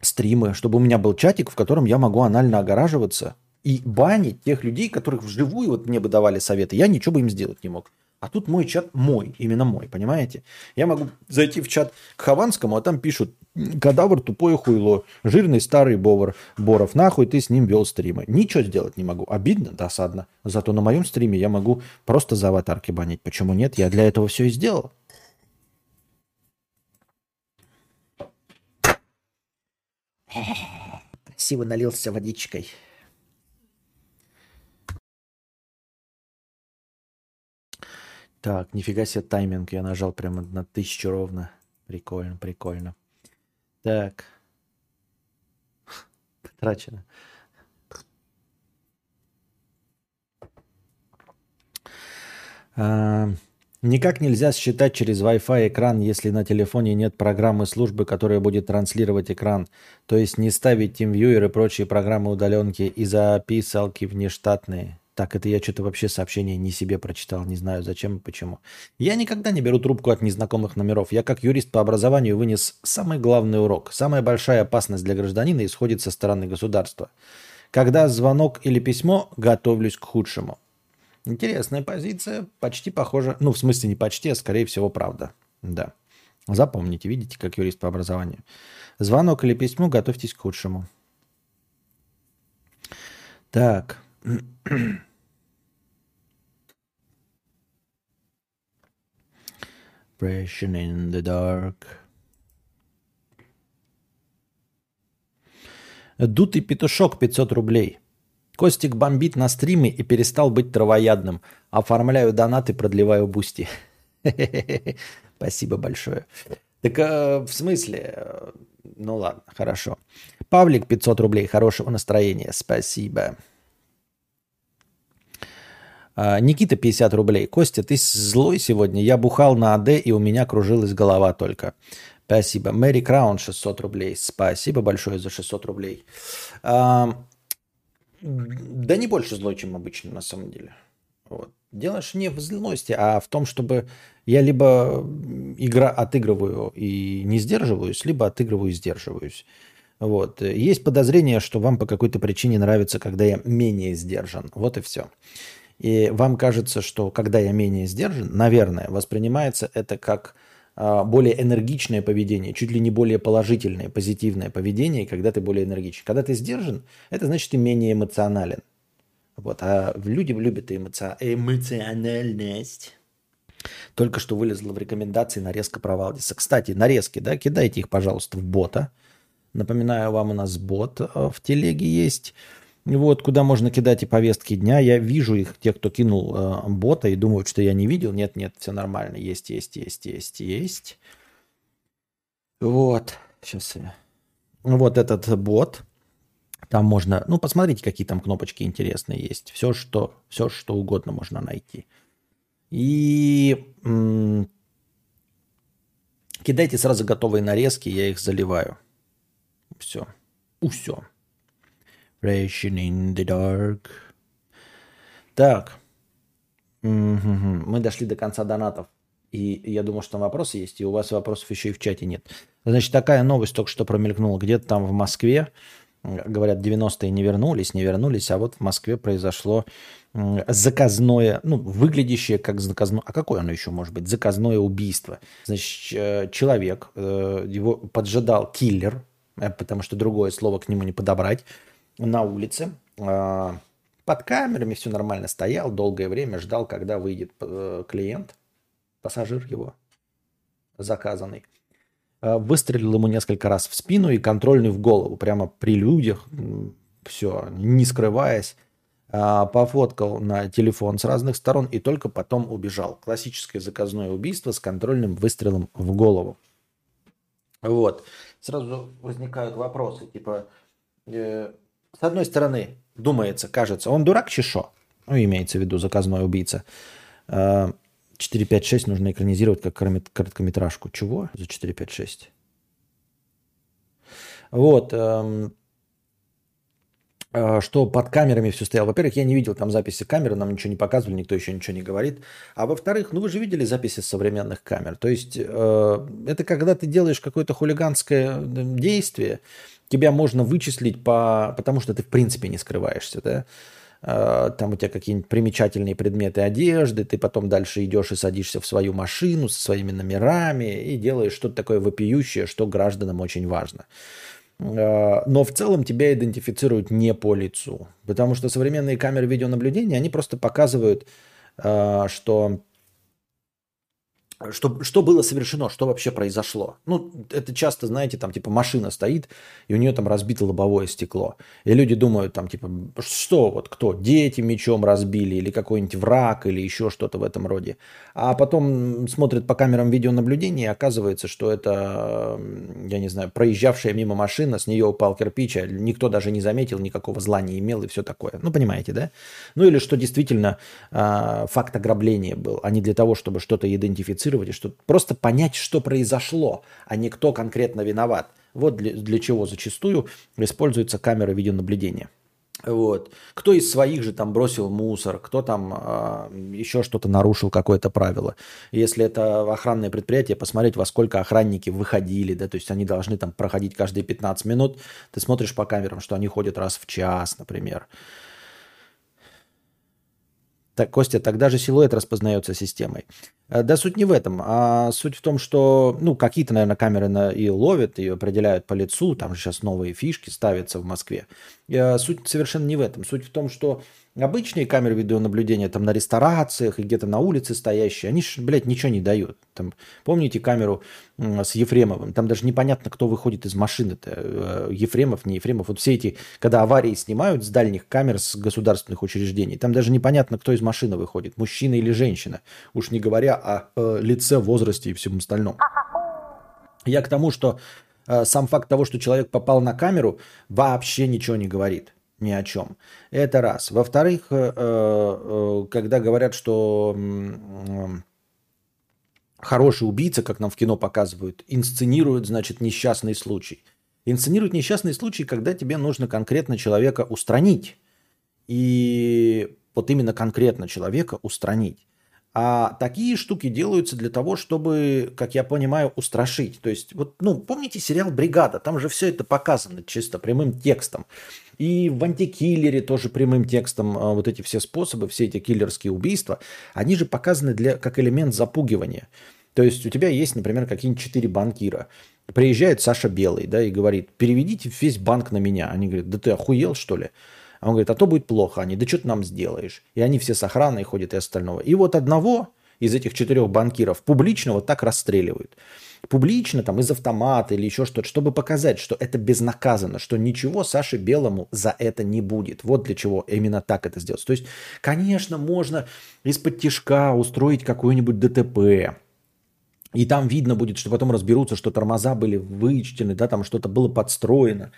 стримы, чтобы у меня был чатик, в котором я могу анально огораживаться и банить тех людей, которых вживую вот мне бы давали советы. Я ничего бы им сделать не мог. А тут мой чат мой, именно мой, понимаете? Я могу зайти в чат к Хованскому, а там пишут «Кадавр тупое хуйло, жирный старый бовар, Боров, нахуй ты с ним вел стримы». Ничего сделать не могу. Обидно, досадно. Зато на моем стриме я могу просто за аватарки банить. Почему нет? Я для этого все и сделал. Красиво налился водичкой. Так, нифига себе тайминг. Я нажал прямо на тысячу ровно. Прикольно, прикольно. Так. Потрачено. А, никак нельзя считать через Wi-Fi экран, если на телефоне нет программы службы, которая будет транслировать экран. То есть не ставить TeamViewer и прочие программы удаленки и записалки внештатные. Так, это я что-то вообще сообщение не себе прочитал, не знаю зачем и почему. Я никогда не беру трубку от незнакомых номеров. Я как юрист по образованию вынес самый главный урок. Самая большая опасность для гражданина исходит со стороны государства. Когда звонок или письмо, готовлюсь к худшему. Интересная позиция, почти похожа, ну в смысле не почти, а скорее всего правда. Да. Запомните, видите, как юрист по образованию. Звонок или письмо, готовьтесь к худшему. Так. Depression in the dark. Дутый петушок 500 рублей. Костик бомбит на стриме и перестал быть травоядным. Оформляю донаты, продлеваю Boosty. Спасибо большое. Так э, в смысле? Ну ладно, хорошо. Павлик 500 рублей. Хорошего настроения. Спасибо. А, Никита 50 рублей. Костя, ты злой сегодня? Я бухал на АД, и у меня кружилась голова только. Спасибо. Мэри Краун 600 рублей. Спасибо большое за 600 рублей. А, да не больше злой, чем обычно на самом деле. Вот. Дело же не в злости, а в том, чтобы я либо игра отыгрываю и не сдерживаюсь, либо отыгрываю и сдерживаюсь. Вот. Есть подозрение, что вам по какой-то причине нравится, когда я менее сдержан. Вот и все. И вам кажется, что когда я менее сдержан, наверное, воспринимается это как а, более энергичное поведение, чуть ли не более положительное, позитивное поведение, когда ты более энергичен. Когда ты сдержан, это значит, ты менее эмоционален. Вот. А люди любят эмоци... эмоциональность. Только что вылезла в рекомендации нарезка про Валдиса. Кстати, нарезки, да, кидайте их, пожалуйста, в бота. Напоминаю вам, у нас бот а, в телеге есть. Вот, куда можно кидать и повестки дня. Я вижу их, те, кто кинул э, бота и думают, что я не видел. Нет, нет, все нормально. Есть, есть, есть, есть, есть. Вот. Сейчас я... Вот этот бот. Там можно... Ну, посмотрите, какие там кнопочки интересные есть. Все, что, все, что угодно можно найти. И м- кидайте сразу готовые нарезки, я их заливаю. Все. Все. Racing in the dark. Так. Мы дошли до конца донатов. И я думаю, что там вопросы есть, и у вас вопросов еще и в чате нет. Значит, такая новость только что промелькнула. Где-то там в Москве, говорят, 90-е не вернулись, не вернулись, а вот в Москве произошло заказное, ну, выглядящее как заказное, а какое оно еще может быть? Заказное убийство. Значит, э, человек, э, его поджидал киллер, э, потому что другое слово к нему не подобрать, на улице, а, под камерами, все нормально стоял, долгое время ждал, когда выйдет э, клиент, пассажир его заказанный. А, выстрелил ему несколько раз в спину и контрольный в голову, прямо при людях, все, не скрываясь. а, пофоткал на телефон с разных сторон и только потом убежал. Классическое заказное убийство с контрольным выстрелом в голову. Вот. Сразу возникают вопросы, типа, э, с одной стороны, думается, кажется, он дурак чешо, ну, имеется в виду заказной убийца. 456 а, нужно экранизировать как короткометражку. Чего за 456? Вот. Эм, а, что под камерами все стояло. Во-первых, я не видел там записи камеры, нам ничего не показывали, никто еще ничего не говорит. А во-вторых, ну вы же видели записи современных камер. То есть э, это когда ты делаешь какое-то хулиганское действие, тебя можно вычислить по, потому что ты в принципе не скрываешься, да. Э, там у тебя какие-нибудь примечательные предметы одежды, ты потом дальше идешь и садишься в свою машину со своими номерами и делаешь что-то такое вопиющее, что гражданам очень важно. Э, но в целом тебя идентифицируют не по лицу. Потому что современные камеры видеонаблюдения, они просто показывают, э, что что, что было совершено, что вообще произошло. Ну, это часто, знаете, там типа машина стоит, и у нее там разбито лобовое стекло. И люди думают там типа, что вот кто, дети мечом разбили, или какой-нибудь враг, или еще что-то в этом роде. А потом смотрят по камерам видеонаблюдения, и оказывается, что это, я не знаю, проезжавшая мимо машина, с нее упал кирпич, а никто даже не заметил, никакого зла не имел и все такое. Ну, понимаете, да? Ну, или что действительно э, факт ограбления был, а не для того, чтобы что-то идентифицировать идентифицировать, что просто понять, что произошло, а не кто конкретно виноват. Вот для, для чего зачастую используется камера видеонаблюдения. Вот. Кто из своих же там бросил мусор, кто там э, еще что-то нарушил, какое-то правило. Если это охранное предприятие, посмотреть, во сколько охранники выходили, да, то есть они должны там проходить каждые 15 минут. Ты смотришь по камерам, что они ходят раз в час, например. Так, Костя, тогда же силуэт распознается системой. Э, да суть не в этом, а суть в том, что, ну, какие-то, наверное, камеры на, ее ловят, ее определяют по лицу, там же сейчас новые фишки ставятся в Москве. Э, суть совершенно не в этом. Суть в том, что Обычные камеры видеонаблюдения там на ресторациях и где-то на улице стоящие, они же, блядь, ничего не дают. Там, помните камеру с Ефремовым? Там даже непонятно, кто выходит из машины-то. Э, Ефремов, не Ефремов. Вот все эти, когда аварии снимают с дальних камер, с государственных учреждений, там даже непонятно, кто из машины выходит, мужчина или женщина. Уж не говоря о э, лице, возрасте и всем остальном. Я к тому, что э, сам факт того, что человек попал на камеру, вообще ничего не говорит ни о чем. Это раз. Во-вторых, э, когда говорят, что хороший убийца, как нам в кино показывают, инсценирует, значит, несчастный случай. Инсценирует несчастный случай, когда тебе нужно конкретно человека устранить. И вот именно конкретно человека устранить. А такие штуки делаются для того, чтобы, как я понимаю, устрашить. То есть, вот, ну, помните сериал «Бригада»? Там же все это показано чисто прямым текстом. И в антикиллере тоже прямым текстом а, вот эти все способы, все эти киллерские убийства, они же показаны для, как элемент запугивания. То есть у тебя есть, например, какие-нибудь четыре банкира. Приезжает Саша Белый, да, и говорит, переведите весь банк на меня. Они говорят, да ты охуел, что ли? А он говорит, а то будет плохо. Они, да что ты нам сделаешь? И они все с охраной ходят и остального. И вот одного из этих четырех банкиров публично вот так расстреливают. Публично, там, из автомата или еще что-то, чтобы показать, что это безнаказанно, что ничего Саше Белому за это не будет. Вот для чего именно так это сделать. То есть, конечно, можно из-под тяжка устроить какой-нибудь ДТП, и там видно будет, что потом разберутся, что тормоза были вычтены, да, там что-то было подстроено.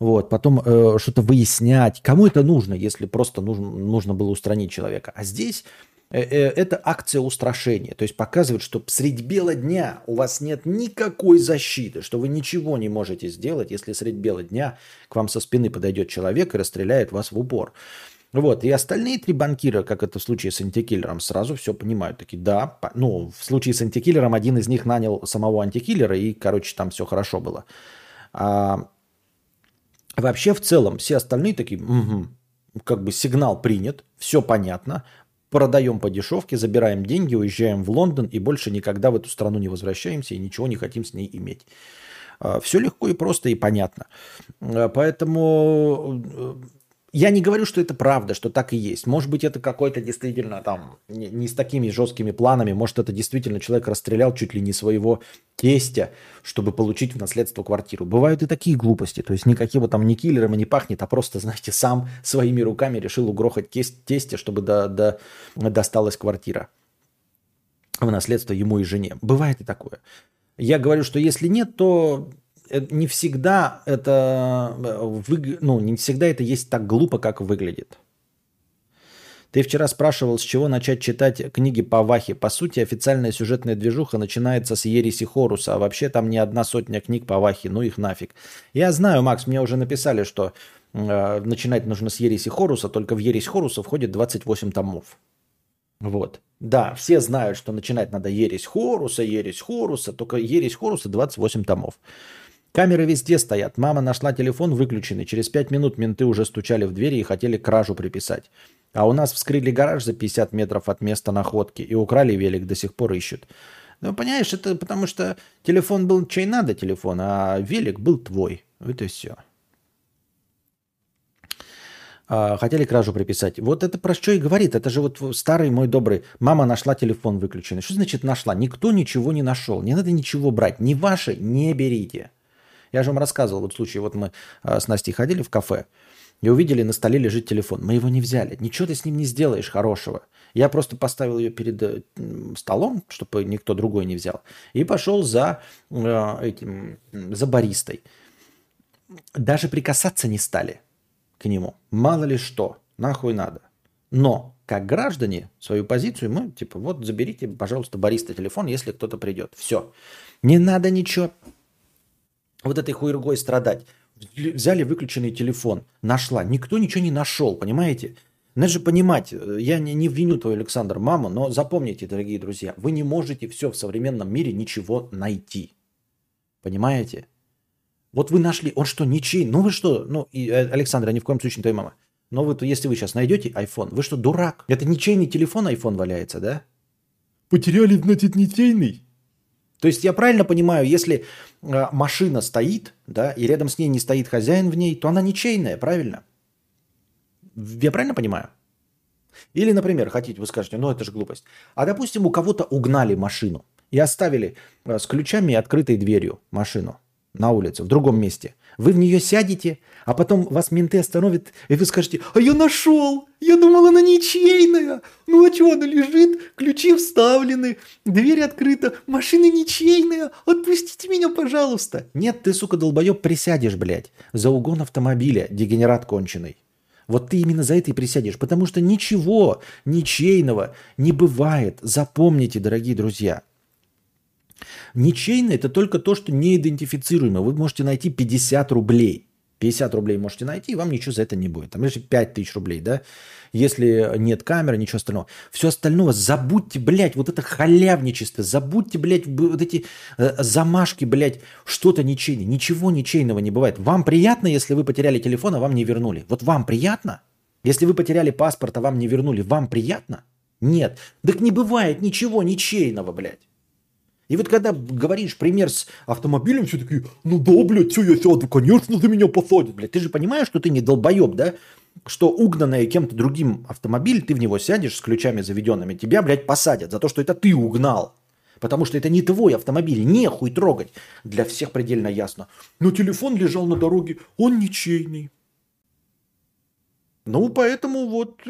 Вот, потом э, что-то выяснять. Кому это нужно, если просто нужно, нужно было устранить человека? А здесь э, э, это акция устрашения. То есть показывает, что средь бела дня у вас нет никакой защиты, что вы ничего не можете сделать, если средь бела дня к вам со спины подойдет человек и расстреляет вас в упор. Вот, и остальные три банкира, как это в случае с антикиллером, сразу все понимают. Такие, да, ну, в случае с антикиллером один из них нанял самого антикиллера, и, короче, там все хорошо было. А Вообще в целом все остальные такие, угу, как бы сигнал принят, все понятно, продаем по дешевке, забираем деньги, уезжаем в Лондон и больше никогда в эту страну не возвращаемся и ничего не хотим с ней иметь. А, все легко и просто и понятно. А, поэтому я не говорю, что это правда, что так и есть. Может быть, это какой-то действительно там не, не с такими жесткими планами. Может, это действительно человек расстрелял чуть ли не своего тестя, чтобы получить в наследство квартиру. Бывают и такие глупости. То есть никаким там ни киллером и не пахнет, а просто, знаете, сам своими руками решил угрохать тестя, чтобы до, до, досталась квартира в наследство ему и жене. Бывает и такое. Я говорю, что если нет, то не всегда это, э, ну, не всегда это есть так глупо, как выглядит. Ты вчера спрашивал, с чего начать читать книги по Вахе. По сути, официальная сюжетная движуха начинается с Ереси Хоруса, а вообще там не одна сотня книг по Вахе, ну их нафиг. Я знаю, Макс, мне уже написали, что э, начинать нужно с Ереси Хоруса, только в Ересь Хоруса входит 28 томов. Вот. Да, все знают, что начинать надо Ересь Хоруса, Ересь Хоруса, только Ересь Хоруса 28 томов. Камеры везде стоят. Мама нашла телефон выключенный. Через пять минут менты уже стучали в двери и хотели кражу приписать. А у нас вскрыли гараж за 50 метров от места находки и украли велик, до сих пор ищут. Ну, понимаешь, это потому что телефон был чей надо телефон, а велик был твой. Вот и все. А, хотели кражу приписать. Вот это про что и говорит. Это же вот старый мой добрый. Мама нашла телефон выключенный. Что значит нашла? Никто ничего не нашел. Не надо ничего брать. Ни ваши не берите. Я же вам рассказывал, вот случай, вот мы а, с Настей ходили в кафе и увидели, на столе лежит телефон. Мы его не взяли. Ничего ты с ним не сделаешь хорошего. Я просто поставил ее перед э, столом, чтобы никто другой не взял, и пошел за э, этим, за баристой. Даже прикасаться не стали к нему. Мало ли что, нахуй надо. Но как граждане свою позицию мы типа вот заберите, пожалуйста, бариста телефон, если кто-то придет. Все. Не надо ничего вот этой хуйргой страдать. Взяли выключенный телефон, нашла. Никто ничего не нашел, понимаете? Надо же понимать, э, я не, не виню твою, Александр, маму, но запомните, дорогие друзья, вы не можете все в современном мире ничего найти. Понимаете? Вот вы нашли, он что, ничей? Ну вы что, ну, и, э, Александр, я ни в коем случае не твоя мама. Но вот если вы сейчас найдете iPhone, вы что, дурак? Это ничейный телефон iPhone валяется, да? Потеряли, значит, ничейный? То есть я правильно понимаю, если э, машина стоит, да, и рядом с ней не стоит хозяин в ней, то она ничейная, правильно? Я правильно понимаю? Или, например, хотите, вы скажете, ну это же глупость. А допустим, у кого-то угнали машину и оставили э, с ключами и открытой дверью машину на улице, в другом месте. Вы в нее сядете, а потом вас менты остановят, и вы скажете, а я нашел, я думал, она ничейная. Ну а что, она лежит, ключи вставлены, дверь открыта, машина ничейная, отпустите меня, пожалуйста. Нет, ты, сука, долбоеб, присядешь, блядь, за угон автомобиля, дегенерат конченый. Вот ты именно за это и присядешь, потому что ничего ничейного не бывает. Запомните, дорогие друзья – Ничейное – это только то, что неидентифицируемо. Вы можете найти 50 рублей. 50 рублей можете найти, и вам ничего за это не будет. Там лишь 5 тысяч рублей, да? Если нет камеры, ничего остального. Все остальное забудьте, блядь, вот это халявничество, забудьте, блядь, вот эти э, замашки, блядь, что-то ничейное. Ничего ничейного не бывает. Вам приятно, если вы потеряли телефон, а вам не вернули? Вот вам приятно? Если вы потеряли паспорт, а вам не вернули, вам приятно? Нет. Так не бывает ничего ничейного, блядь. И вот когда говоришь пример с автомобилем, все такие, ну да, блядь, что я сяду, конечно, за меня посадят, блядь. Ты же понимаешь, что ты не долбоеб, да? Что угнанный кем-то другим автомобиль, ты в него сядешь с ключами заведенными, тебя, блядь, посадят за то, что это ты угнал. Потому что это не твой автомобиль, нехуй трогать. Для всех предельно ясно. Но телефон лежал на дороге, он ничейный. Ну, поэтому вот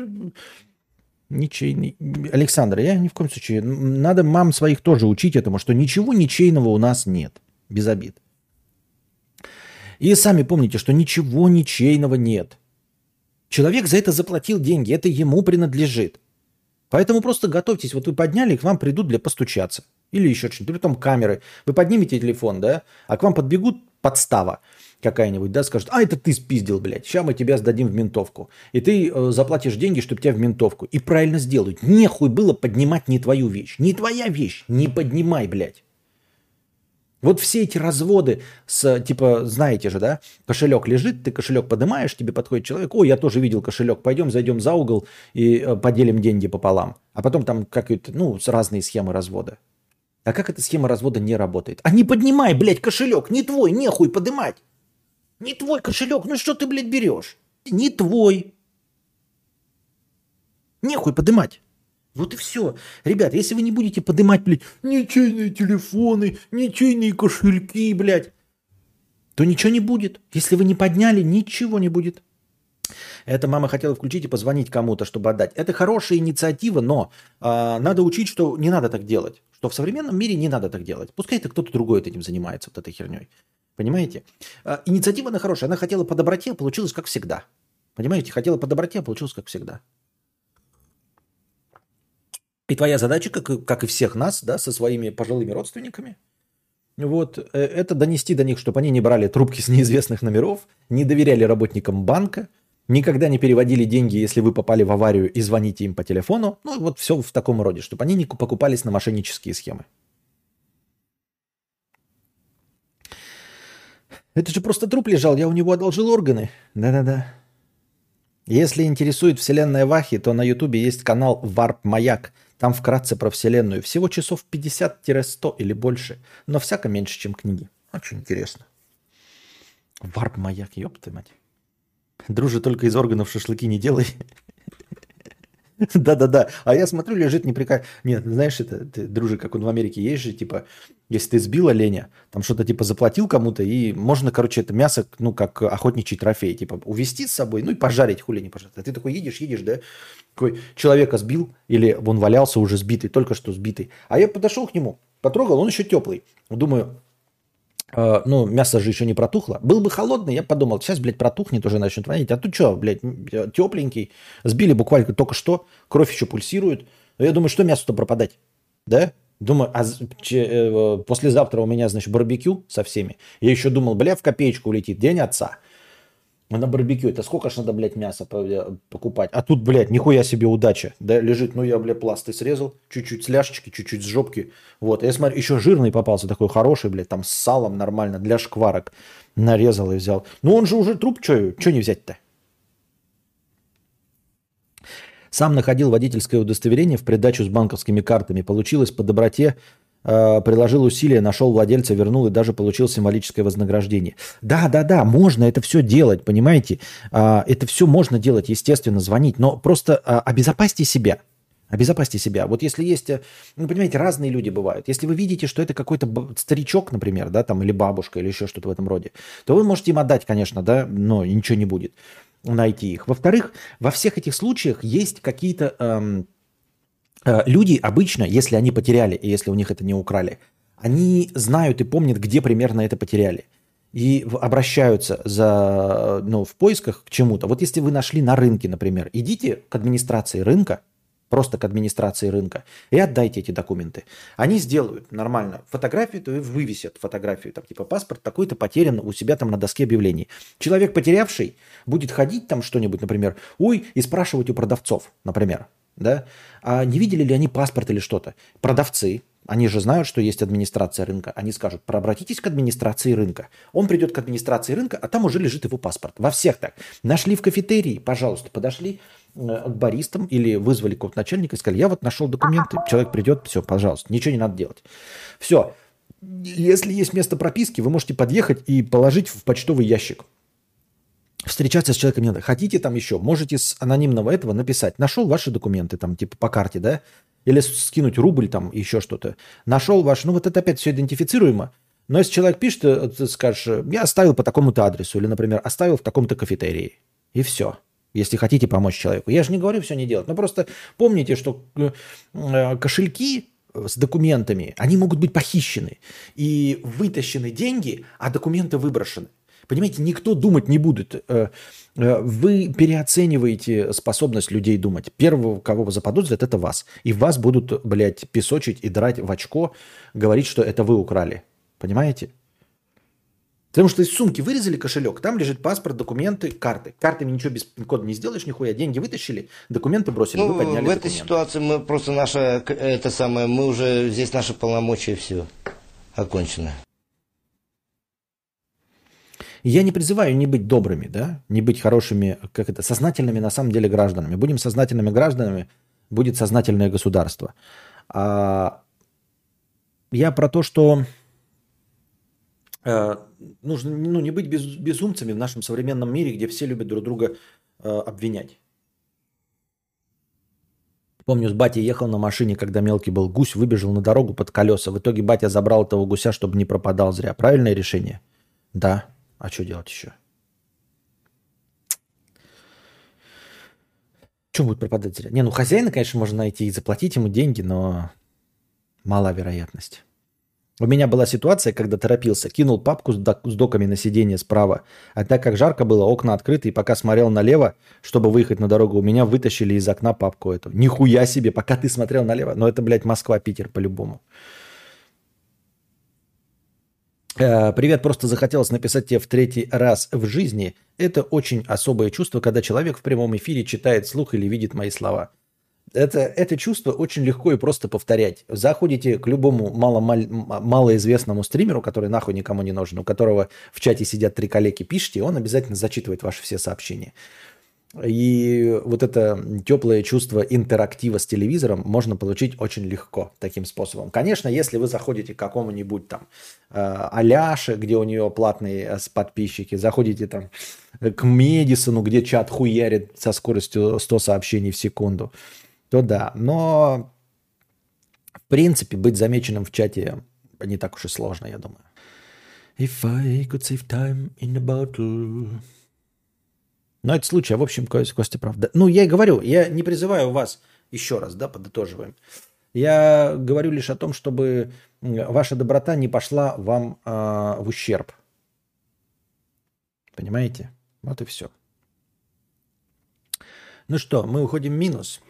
Ничейный. Александр, я ни в коем случае. Надо мам своих тоже учить этому, что ничего ничейного у нас нет. Без обид. И сами помните, что ничего ничейного нет. Человек за это заплатил деньги, это ему принадлежит. Поэтому просто готовьтесь. Вот вы подняли, к вам придут для постучаться. Или еще что-нибудь. Притом камеры. Вы поднимете телефон, да, а к вам подбегут подстава какая-нибудь, да, скажет, а это ты спиздил, блядь, сейчас мы тебя сдадим в ментовку. И ты э, заплатишь деньги, чтобы тебя в ментовку. И правильно сделают. Нехуй было поднимать не твою вещь. Не твоя вещь. Не поднимай, блядь. Вот все эти разводы с, типа, знаете же, да, кошелек лежит, ты кошелек поднимаешь, тебе подходит человек, ой, я тоже видел кошелек, пойдем зайдем за угол и э, поделим деньги пополам. А потом там какие-то, ну, разные схемы развода. А как эта схема развода не работает? А не поднимай, блядь, кошелек, не твой, нехуй поднимать. Не твой кошелек, ну что ты, блядь, берешь? Не твой. Нехуй подымать. Вот и все. Ребят, если вы не будете подымать, блядь, ничейные телефоны, ничейные кошельки, блядь, то ничего не будет. Если вы не подняли, ничего не будет. Это мама хотела включить и позвонить кому-то, чтобы отдать. Это хорошая инициатива, но э, надо учить, что не надо так делать. Что в современном мире не надо так делать. Пускай это кто-то другой этим занимается, вот этой херней. Понимаете? Э, инициатива она хорошая. Она хотела по доброте, а получилось как всегда. Понимаете? Хотела по доброте, а получилось как всегда. И твоя задача, как, как и всех нас, да, со своими пожилыми родственниками, вот, э, это донести до них, чтобы они не брали трубки с неизвестных номеров, не доверяли работникам банка, никогда не переводили деньги, если вы попали в аварию и звоните им по телефону. Ну, вот все в таком роде, чтобы они не покупались на мошеннические схемы. Это же просто труп лежал, я у него одолжил органы. Да-да-да. Если интересует вселенная Вахи, то на ютубе есть канал Варп Маяк. Там вкратце про вселенную. Всего часов 50-100 или больше. Но всяко меньше, чем книги. Очень интересно. Варп Маяк, ёпты мать. Друже, только из органов шашлыки не делай. Да-да-да. А я смотрю, лежит неприказ... Нет, знаешь, это, ты, дружи, как он в Америке есть же, типа, если ты сбил оленя, там что-то типа заплатил кому-то, и можно, короче, это мясо, ну, как охотничий трофей, типа, увезти с собой, ну, и пожарить, хули не пожарить. А ты такой едешь, едешь, да, такой человека сбил, или он валялся уже сбитый, только что сбитый. А я подошел к нему, потрогал, он еще теплый. Думаю, Uh, ну, мясо же еще не протухло. Был бы холодный, я подумал, сейчас, блядь, протухнет, уже начнет вонять. А тут что, блядь, тепленький. Сбили буквально только что, кровь еще пульсирует. Я думаю, что мясо-то пропадать? Да? Думаю, а че, э, послезавтра у меня, значит, барбекю со всеми. Я еще думал, бля, в копеечку улетит, день отца. А на барбекю это сколько ж надо, блядь, мяса э, покупать? А тут, блядь, нихуя себе удача. Да, лежит, ну я, блядь, пласты срезал, чуть-чуть с ляжечки, чуть-чуть с жопки. Вот, я смотрю, еще жирный попался, такой хороший, блядь, там с салом нормально, для шкварок. Нарезал и взял. Ну он же уже труп, что не взять-то? Сам находил водительское удостоверение в придачу с банковскими картами. Получилось по доброте приложил усилия, нашел владельца, вернул и даже получил символическое вознаграждение. Да, да, да, можно это все делать, понимаете? А, это все можно делать, естественно, звонить, но просто а, обезопасьте себя. Обезопасьте себя. Вот если есть, э, ну, понимаете, разные люди бывают. Если вы видите, что это какой-то старичок, например, да, там, или бабушка, или еще что-то в этом роде, то вы можете им отдать, конечно, да, но ничего не будет найти их. Во-вторых, во всех этих случаях есть какие-то эм, Э, люди обычно, если они потеряли, и если у них это не украли, они знают и помнят, где примерно это потеряли. И обращаются за, ну, в поисках к чему-то. Вот если вы нашли на рынке, например, идите к администрации рынка, просто к администрации рынка, и отдайте эти документы. Они сделают нормально фотографию, то вывесят фотографию, там типа паспорт такой-то потерян у себя там на доске объявлений. Человек, потерявший, будет ходить там что-нибудь, например, ой, и спрашивать у продавцов, например, да, а не видели ли они паспорт или что-то? Продавцы, они же знают, что есть администрация рынка. Они скажут, обратитесь к администрации рынка. Он придет к администрации рынка, а там уже лежит его паспорт. Во всех так. Нашли в кафетерии, пожалуйста, подошли э, к баристам или вызвали какого-то начальника и сказали, я вот нашел документы. Человек придет, все, пожалуйста, ничего не надо делать. Все. Если есть место прописки, вы можете подъехать и положить в почтовый ящик встречаться с человеком не надо. Хотите там еще, можете с анонимного этого написать. Нашел ваши документы там типа по карте, да? Или скинуть рубль там, еще что-то. Нашел ваш, ну вот это опять все идентифицируемо. Но если человек пишет, э, ты скажешь, я оставил по такому-то адресу, или, например, оставил в таком-то кафетерии. И все. Если хотите помочь человеку. Я же не говорю все не делать. Но просто помните, что э, э, кошельки с документами, они могут быть похищены. И вытащены деньги, а документы выброшены. Понимаете, никто думать не будет. Э, э, вы переоцениваете способность людей думать. Первого, кого вы заподозрят, это вас. И вас будут, блядь, песочить и драть в очко, говорить, что это вы украли. Понимаете? Потому что из сумки вырезали кошелек, там лежит паспорт, документы, карты. Картами ничего без кода не сделаешь, нихуя. Деньги вытащили, документы бросили, ну, вы подняли В этой документы. ситуации мы просто наша, это самое, мы уже, здесь наши полномочия, все, окончено. Я не призываю не быть добрыми, да, не быть хорошими, как это, сознательными на самом деле гражданами. Будем сознательными гражданами, будет сознательное государство. А я про то, что э, нужно ну, не быть без, безумцами в нашем современном мире, где все любят друг друга э, обвинять. Помню, с батей ехал на машине, когда мелкий был гусь, выбежал на дорогу под колеса. В итоге батя забрал этого гуся, чтобы не пропадал зря. Правильное решение? Да. А что делать еще? Что будет пропадать зря? Не, ну хозяина, конечно, можно найти и заплатить ему деньги, но мала вероятность. У меня была ситуация, когда торопился, кинул папку с, док- доками на сиденье справа, а так как жарко было, окна открыты, и пока смотрел налево, чтобы выехать на дорогу, у меня вытащили из окна папку эту. Нихуя себе, пока ты смотрел налево. Но это, блядь, Москва, Питер по-любому. Э, Привет, просто захотелось написать тебе в третий раз в жизни. Это очень особое чувство, когда человек в прямом эфире читает слух или видит мои слова. Это, это чувство очень легко и просто повторять. Заходите к любому мало, малоизвестному стримеру, который нахуй никому не нужен, у которого в чате сидят три коллеги, пишите, и он обязательно зачитывает ваши все сообщения. И вот это теплое чувство интерактива с телевизором можно получить очень легко таким способом. Конечно, если вы заходите к какому-нибудь там э, Аляше, где у нее платные э, подписчики, заходите там к Медисону, где чат хуярит со скоростью 100 сообщений в секунду, то да. Но, в принципе, быть замеченным в чате не так уж и сложно, я думаю. If I could save time in a bottle. Но это случай, а в общем, Костя правда. Ну, я и говорю, я не призываю вас, еще раз, да, подытоживаем. Я говорю лишь о том, чтобы ваша доброта не пошла вам э, в ущерб. Понимаете? Вот и все. Ну что, мы уходим в минус.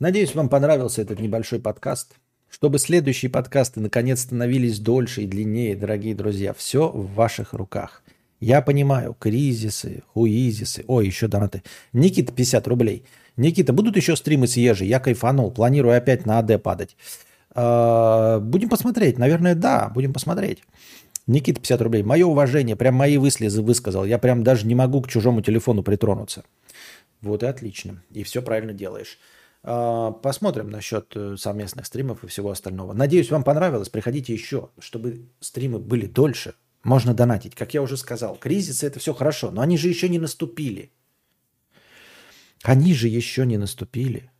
Надеюсь, вам понравился этот небольшой подкаст. Чтобы следующие подкасты наконец становились дольше и длиннее, дорогие друзья, все в ваших руках. Я понимаю, кризисы, хуизисы. Ой, еще донаты. Никита, 50 рублей. Никита, будут еще стримы с Ежи? Я кайфанул, планирую опять на АД падать. А, будем посмотреть. Наверное, да, будем посмотреть. Никита, 50 рублей. Мое уважение, прям мои выслезы высказал. Я прям даже не могу к чужому телефону притронуться. Вот и отлично. И все правильно делаешь. А, посмотрим насчет э, совместных стримов и всего остального. Надеюсь, вам понравилось. Приходите еще, чтобы стримы были дольше. Можно донатить. Как я уже сказал, кризисы это все хорошо, но они же еще не наступили. Они же еще не наступили.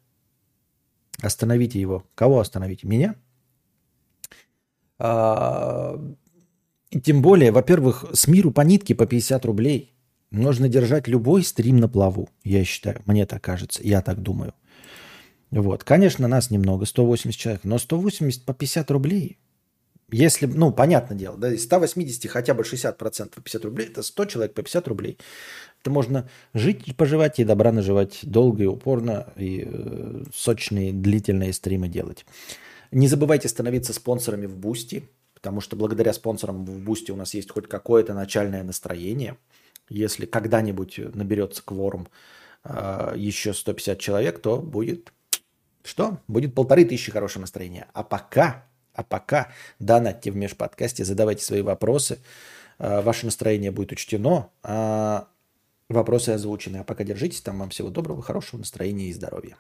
Остановите его. Кого остановить? Меня? А, тем более, во-первых, с миру по нитке по 50 рублей можно держать любой стрим на плаву, я считаю. Мне так кажется, я так думаю. Вот. Конечно, нас немного, 180 человек, но 180 по 50 рублей. Если, ну, понятное дело, да, из 180 хотя бы 60% по 50 рублей, это 100 человек по 50 рублей. Это можно жить и поживать, и добра наживать долго и упорно, и э, сочные, длительные стримы делать. Не забывайте становиться спонсорами в Boosty, потому что благодаря спонсорам в Boosty у нас есть хоть какое-то начальное настроение. Если когда-нибудь наберется кворум э, еще 150 человек, то будет что? Будет полторы тысячи хорошего настроения. А пока, а пока донатьте в межподкасте, задавайте свои вопросы. А, ваше настроение будет учтено, а вопросы озвучены. А пока держитесь там. Вам всего доброго, хорошего настроения и здоровья.